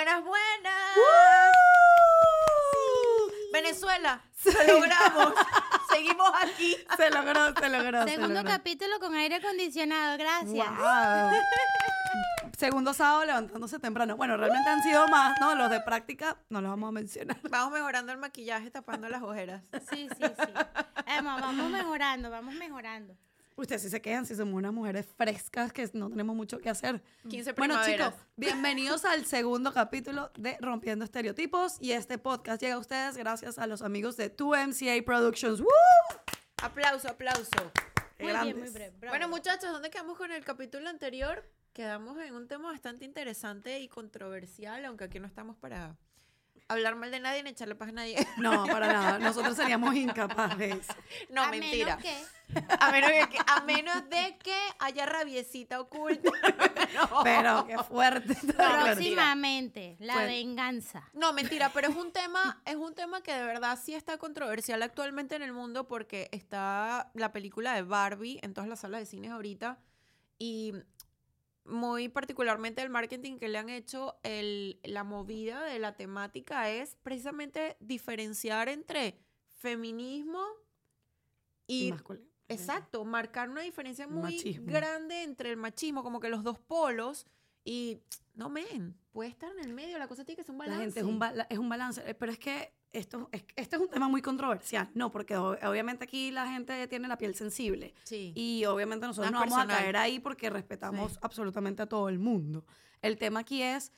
Buenas, buenas. Venezuela, lo logramos. Seguimos aquí. Se logró, se logró. se Segundo logró. capítulo con aire acondicionado, gracias. Wow. Segundo sábado levantándose temprano. Bueno, realmente han sido más, ¿no? Los de práctica no los vamos a mencionar. Vamos mejorando el maquillaje, tapando las ojeras. Sí, sí, sí. Emma, vamos mejorando, vamos mejorando. Ustedes sí se quedan, si somos unas mujeres frescas que no tenemos mucho que hacer. 15 Bueno, primaveras. chicos, bienvenidos al segundo capítulo de Rompiendo Estereotipos. Y este podcast llega a ustedes gracias a los amigos de 2MCA Productions. ¡Woo! Aplauso, aplauso. Muy bien, muy breve. bravo. Bueno, muchachos, ¿dónde quedamos con el capítulo anterior? Quedamos en un tema bastante interesante y controversial, aunque aquí no estamos para hablar mal de nadie ni echarle paz a nadie. No, para nada. Nosotros seríamos incapaces. No, A mentira. Menos que, A menos, de que, a menos de que haya rabiecita oculta. No. Pero qué fuerte. próximamente, la Pues- venganza. No, mentira, pero es un tema, es un tema que de verdad sí está controversial actualmente en el mundo porque está la película de Barbie en todas las salas de cines ahorita y muy particularmente el marketing que le han hecho, el, la movida de la temática es precisamente diferenciar entre feminismo y Masculino. Exacto, marcar una diferencia muy Machismo. grande entre el machismo, como que los dos polos, y no, men, puede estar en el medio, la cosa tiene que ser un La balance. gente es un, es un balance, eh, pero es que esto es, este es un tema muy controversial, ¿no? Porque o- obviamente aquí la gente tiene la piel sensible Sí. y obviamente nosotros Más no vamos a caer ahí porque respetamos Sí. absolutamente a todo el mundo. El tema aquí es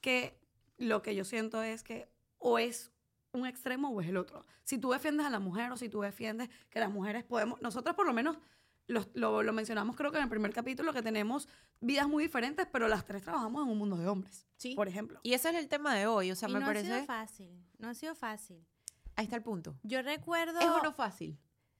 que lo que yo siento es que o es un extremo o es el otro. Si tú defiendes a la mujer o si tú defiendes que las mujeres podemos, nosotros por lo menos los- lo, lo mencionamos creo que en el primer capítulo que tenemos vidas muy diferentes, pero las tres trabajamos en un mundo de hombres, Sí. por ejemplo. Y ese es el tema de hoy, o sea, y me no ha sido parece... fácil, no ha sido fácil. Ahí está el punto. Yo recuerdo... ¿Es o no fácil?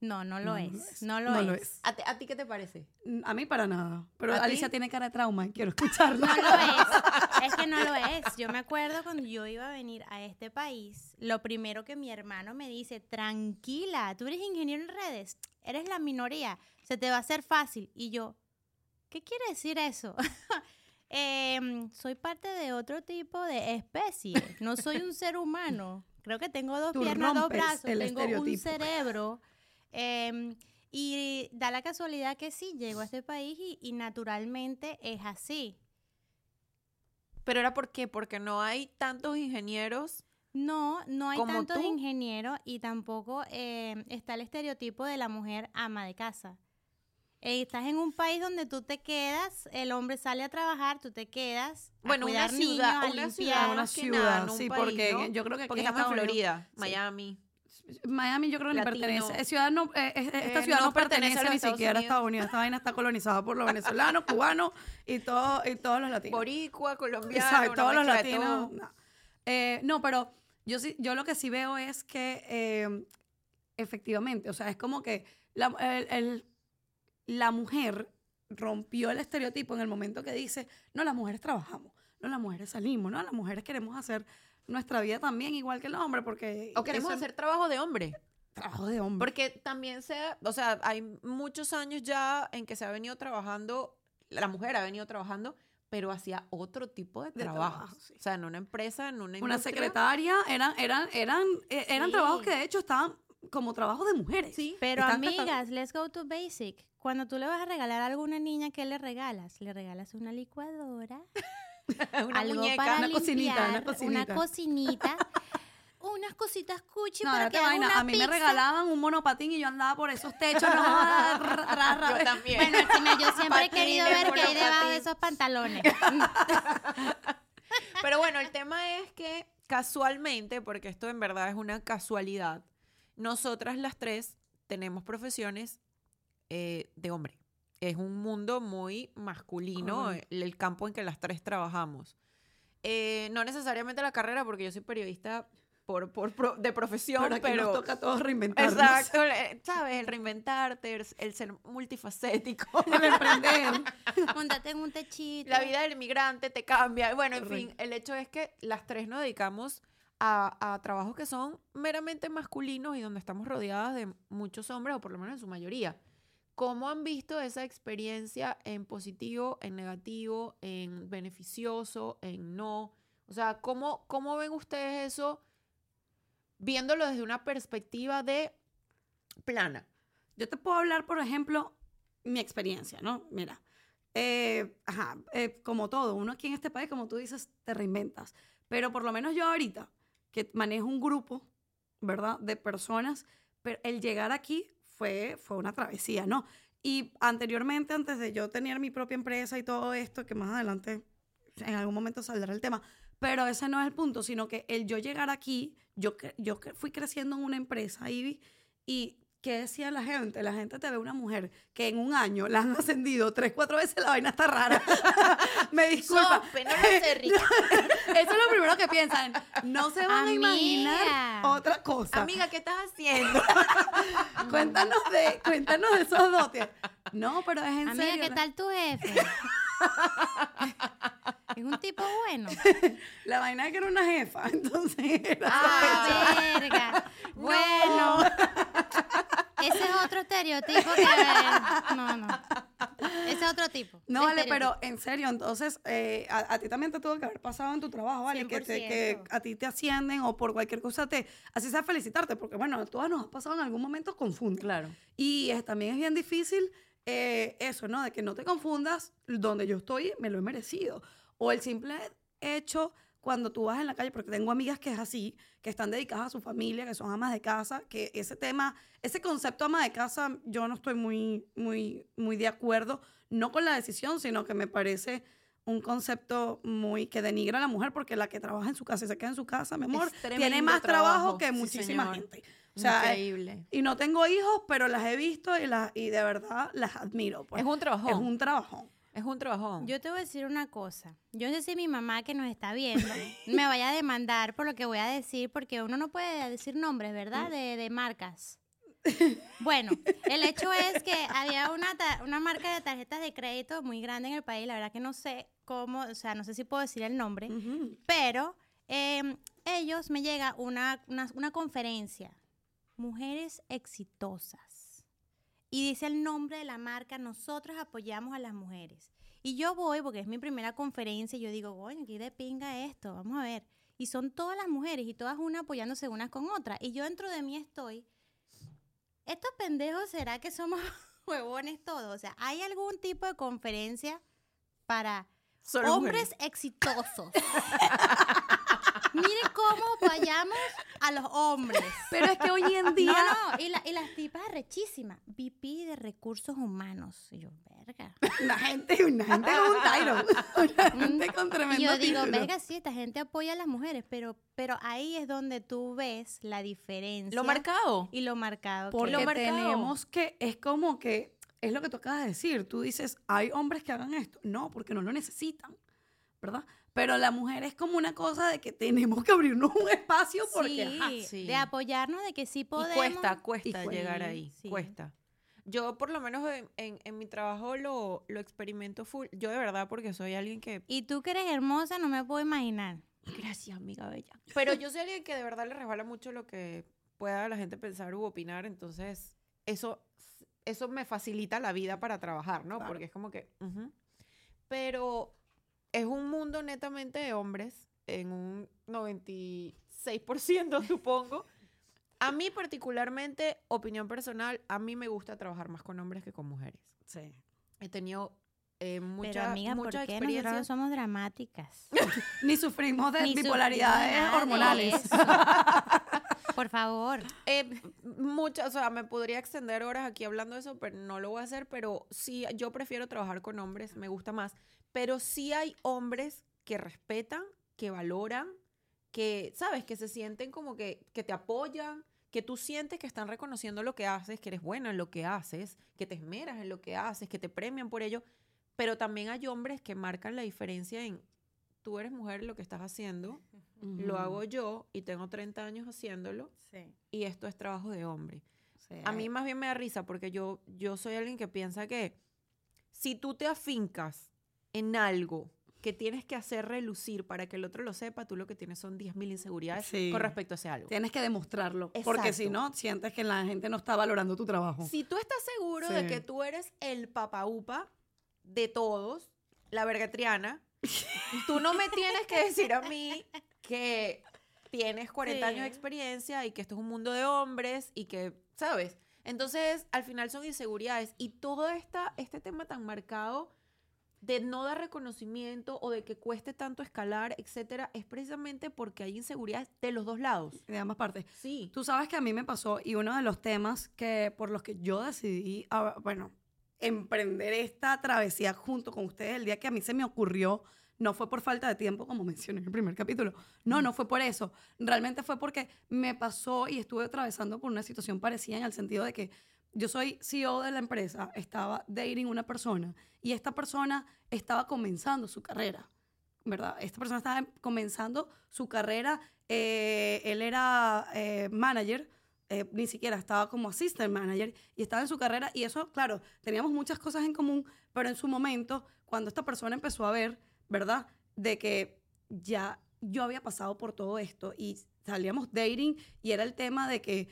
No, no lo No, no es, lo es. no lo No es. lo es. ¿A ti, a ti qué te parece? A mí para nada. Pero. Alicia tiene cara de trauma y quiero escucharla. No lo es. Es que no lo es. Yo me acuerdo cuando yo iba a venir a este país, lo primero que mi hermano me dice, tranquila, tú eres ingeniero en redes, eres la minoría, se te va a hacer fácil. Y yo, ¿qué quiere decir eso? Em, soy parte de otro tipo de especie, no soy un ser humano. Creo que tengo dos Tú piernas, dos brazos, el tengo un cerebro. Em, y da la casualidad que sí, llego a este país y, y naturalmente es así. ¿Pero era por qué? Porque no hay tantos ingenieros. No, no hay ¿Como tantos tú? ingenieros y tampoco eh, está el estereotipo de la mujer ama de casa. Eh, estás en un país donde tú te quedas, el hombre sale a trabajar, tú te quedas a Bueno, una cuidar ciudad, niños, a una limpiar. ciudad, una ciudad, nada, un sí, país, porque ¿no? yo creo que aquí Porque estamos en Estados Unidos- Florida, Sí. Miami. Yo creo que Latino. pertenece. es ciudad no, eh, esta Eh, ciudad no no, pertenece ni Estados siquiera a. Estados Unidos. Esta vaina está colonizada por los venezolanos, cubanos y, todo, y todos los latinos. Boricua, colombiano, Exacto, todos los latinos. todo. No. Eh, no, pero yo sí, yo lo que sí veo es que eh, efectivamente, o sea, es como que la, el- el- la mujer rompió el estereotipo en el momento que dice, no, las mujeres trabajamos, no, las mujeres salimos, no, las mujeres queremos hacer nuestra vida también igual que el hombre, porque... O queremos hacer trabajo de hombre. trabajo de hombre. Porque también se, o sea, hay muchos años ya en que se ha venido trabajando, la mujer ha venido trabajando, pero hacía otro tipo de, De trabajo. trabajo, sí. O sea, en una empresa, en una una industria. secretaria, eran, eran, eran, eh, eran Sí. trabajos que de hecho estaban como trabajos de mujeres. Sí. Pero Están amigas, let's go to basic. Cuando tú le vas a regalar a alguna niña, ¿qué le regalas? Le regalas una licuadora, una algo muñeca. para Una cocinita, una cocinita. cocinita, unas cositas cuchi No, para que haga una A mí me regalaban un monopatín y yo andaba por esos techos. No. Yo también. Bueno, yo siempre he querido ver qué hay debajo de esos pantalones. Pero bueno, el tema es que casualmente, porque esto en verdad es una casualidad, nosotras las tres tenemos profesiones eh, de hombre. Es un mundo muy masculino Correcto. el, el campo en que las tres trabajamos. Eh, no necesariamente la carrera, porque yo soy periodista por, por de profesión, Pero aquí pero... nos toca a todos reinventarnos. Exacto, eh, ¿sabes? El reinventarte, el, el ser multifacético. El emprender. Móntate en un techito. La vida del inmigrante te cambia. Bueno, en fin, el hecho es que las tres nos dedicamos a, a trabajos que son meramente masculinos y donde estamos rodeadas de muchos hombres, o por lo menos en su mayoría. ¿Cómo han visto esa experiencia en positivo, en negativo, en beneficioso, en no? O sea, ¿cómo, cómo ven ustedes eso viéndolo desde una perspectiva de plana? Yo te puedo hablar, por ejemplo, mi experiencia, ¿no? Mira, eh, ajá, eh, como todo, uno aquí en este país, como tú dices, te reinventas. Pero por lo menos yo ahorita, que manejo un grupo, ¿verdad? De personas, pero el llegar aquí fue, fue una travesía, ¿no? Y anteriormente, antes de yo tener mi propia empresa y todo esto, que más adelante en algún momento saldrá el tema, pero ese no es el punto, sino que el yo llegar aquí, yo, yo fui creciendo en una empresa, Ivy, y ¿qué decía la gente? La gente te ve una mujer que en un año la han ascendido tres, cuatro veces, la vaina está rara. Me disculpa. Sope, no Rica. Eso es lo primero que piensan. No se van a imaginar Amiga. otra cosa. Amiga, ¿qué estás haciendo? Cuéntanos de, cuéntanos de esos dotes. No, pero es en Amiga, serio. ¿qué tal tu jefe? es un tipo bueno. La vaina es que era una jefa, entonces era Ah, verga. Bueno. Ese es otro estereotipo que... No, no. Ese es otro tipo. No, vale, pero en serio, entonces, eh, a, a ti también te tuvo que haber pasado en tu trabajo, ¿vale? Que, te- que 100%. a ti te ascienden o por cualquier cosa te... Así sea felicitarte, porque bueno, a todas nos ha pasado en algún momento confunde. Claro. Y es- también es bien difícil eh, eso, ¿no? De que no te confundas, donde yo estoy me lo he merecido. O el simple hecho cuando tú vas en la calle, porque tengo amigas que es así, que están dedicadas a su familia, que son amas de casa, que ese tema, ese concepto ama de casa, yo no estoy muy, muy, muy de acuerdo, no con la decisión, sino que me parece un concepto muy que denigra a la mujer, porque la que trabaja en su casa y se queda en su casa, mi amor, tiene más trabajo, trabajo, que muchísima gente. O sea, Increíble. y no tengo hijos, pero las he visto y, las, y de verdad las admiro. pues. Es un trabajón. Es un trabajón. Es un trabajón. Yo te voy a decir una cosa. Yo no sé si mi mamá que nos está viendo me vaya a demandar por lo que voy a decir, porque uno no puede decir nombres, ¿verdad? De, de marcas. Bueno, el hecho es que había una, una marca de tarjetas de crédito muy grande en el país, la verdad que no sé cómo, o sea, no sé si puedo decir el nombre, pero eh, ellos me llega una, una, una conferencia, Mujeres Exitosas. Y dice el nombre de la marca, nosotros apoyamos a las mujeres. Y yo voy, porque es mi primera conferencia, y yo digo, coño, qué de pinga esto, vamos a ver. Y son todas las mujeres, y todas una apoyándose unas con otras. Y yo dentro de mí estoy, ¿estos pendejos será que somos huevones todos? O sea, ¿hay algún tipo de conferencia para Solo hombres exitosos? Miren cómo fallamos a los hombres. Pero es que hoy en día. No, no, y, la- y las tipas rechísimas. VP de recursos humanos. Y yo, verga. Una gente, una gente con un Tyron. Una gente con tremendo Y yo digo, título. verga, sí, esta gente apoya a las mujeres, pero, pero ahí es donde tú ves la diferencia. Lo marcado. Y lo marcado. que Porque Lo marcado. tenemos que. Es como que. Es lo que tú acabas de decir. Tú dices, hay hombres que hagan esto. No, porque no lo necesitan. ¿Verdad? Pero la mujer es como una cosa de que tenemos que abrirnos un espacio porque. sí, ajá, sí. de apoyarnos de que sí podemos. Y cuesta, cuesta Y cuesta. llegar ahí. Sí. Cuesta. Yo, por lo menos en, en- en mi trabajo, lo, lo experimento full. Yo, de verdad, porque soy alguien que. Y tú que eres hermosa, no me puedo imaginar. Gracias, amiga bella. Pero yo soy alguien que de verdad le resbala mucho lo que pueda la gente pensar u opinar. Entonces, eso, eso me facilita la vida para trabajar, ¿no? Claro. Porque es como que. ujú. Pero es un mundo netamente de hombres, en un 96%, supongo. A mí particularmente, opinión personal, a mí me gusta trabajar más con hombres que con mujeres. Sí. He tenido eh, Pero mucha, amiga, ¿por mucha qué experiencia. nosotros somos dramáticas? Ni sufrimos de Ni bipolaridades de hormonales. Por favor. Eh, muchas, o sea, me podría extender horas aquí hablando de eso, pero no lo voy a hacer, pero sí, yo prefiero trabajar con hombres, me gusta más. Pero sí hay hombres que respetan, que valoran, que, ¿sabes? Que se sienten como que, que te apoyan, que tú sientes que están reconociendo lo que haces, que eres buena en lo que haces, que te esmeras en lo que haces, que te premian por ello. Pero también hay hombres que marcan la diferencia en, tú eres mujer lo que estás haciendo, lo hago yo y tengo 30 años haciéndolo Sí. y esto es trabajo de hombre. Sí, A mí más bien me da risa porque yo, yo soy alguien que piensa que si tú te afincas en algo que tienes que hacer relucir para que el otro lo sepa, tú lo que tienes son 10.000 inseguridades Sí. con respecto a ese algo. Tienes que demostrarlo. Porque si no, sientes que la gente no está valorando tu trabajo. Si tú estás seguro de que tú eres el papaupa de todos, la vergatriana, Tú no me tienes que decir a mí que tienes 40 años de experiencia y que esto es un mundo de hombres y que, ¿sabes? Entonces, al final son inseguridades y todo esta, este tema tan marcado de no dar reconocimiento o de que cueste tanto escalar, etcétera, es precisamente porque hay inseguridades de los dos lados. De ambas partes. Sí. Tú sabes que a mí me pasó y uno de los temas que por los que yo decidí, ah, bueno, emprender esta travesía junto con ustedes el día que a mí se me ocurrió, no fue por falta de tiempo, como mencioné en el primer capítulo. No, no fue por eso. Realmente fue porque me pasó y estuve atravesando por una situación parecida en el sentido de que yo soy CEO de la empresa, estaba dating una persona y esta persona estaba comenzando su carrera. ¿verdad? Esta persona estaba comenzando su carrera, eh, él era eh, manager, eh, ni siquiera estaba como assistant manager y estaba en su carrera y eso, claro, teníamos muchas cosas en común, pero en su momento, cuando esta persona empezó a ver, ¿verdad? De que ya yo había pasado por todo esto y salíamos dating y era el tema de que...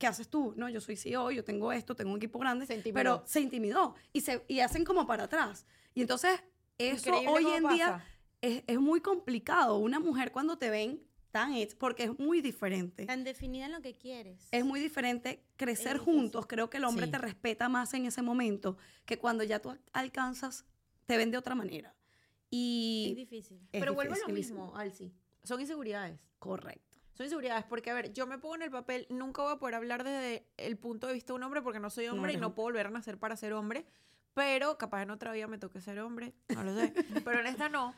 ¿Qué haces tú? No, yo soy CEO, yo tengo esto, tengo un equipo grande, Se intimidó. pero se intimidó y, se, y hacen como para atrás. Y entonces eso Increíble hoy en día pasa. es, es muy complicado. Una mujer cuando te ven tan hecha, porque es muy diferente. Tan definida en lo que quieres. Es muy diferente crecer difícil. juntos. Creo que el hombre Sí. te respeta más en ese momento que cuando ya tú alcanzas, te ven de otra manera. Es Y difícil. es Pero vuelvo a lo mismo, Alci. Son inseguridades. Correcto. Son inseguridades porque, a ver, yo me pongo en el papel, nunca voy a poder hablar desde el punto de vista de un hombre porque no soy No hombre y no puedo volver a nacer para ser hombre, pero capaz en otra vida me toque ser hombre, no lo sé, pero en esta no.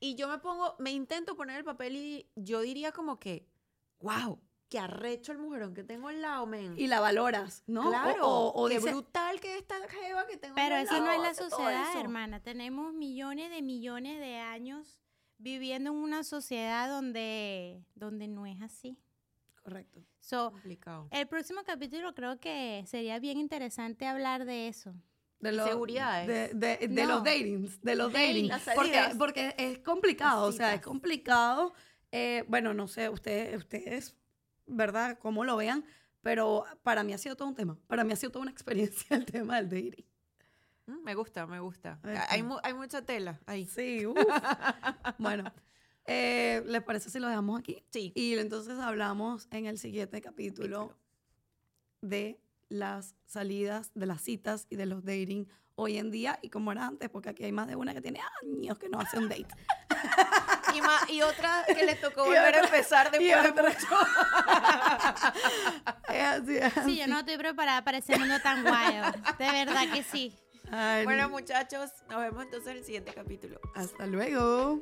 Y yo me pongo, me intento poner el papel y yo diría como que, wow, qué arrecho el mujerón que tengo al lado, men. Y la valoras, ¿no? O- Claro, O, o qué dices, brutal que esta jeva que tengo Pero al eso lado no es la sociedad, eso. hermana. Tenemos millones de millones de años viviendo en una sociedad donde, donde no es así. Correcto. So, Complicado. el próximo capítulo creo que sería bien interesante hablar de eso. De, lo- Inseguridades. de, de- de No. los datings, de los Dating, dating. las Porque, porque es complicado, o sea, es complicado. Eh, bueno, no sé, ustedes, ustedes, ¿verdad? Cómo lo vean, pero para mí ha sido todo un tema. Para mí ha sido toda una experiencia el tema del dating. Mm, Me gusta, me gusta. A Hay, mu- hay mucha tela ahí. Sí, uf. bueno, eh, ¿les parece si lo dejamos aquí? Sí. Y entonces hablamos en el siguiente capítulo Capítulo. de las salidas, de las citas y de los dating hoy en día y como era antes, porque aquí hay más de una que tiene años que no hace un date. Y, ma- y otra que le tocó volver a otra- empezar y después de mucho. Es así, es Sí, yo no estoy preparada para ese mundo tan guayo. De verdad que sí. Ay, Bueno, muchachos, nos vemos entonces en el siguiente capítulo. hasta luego.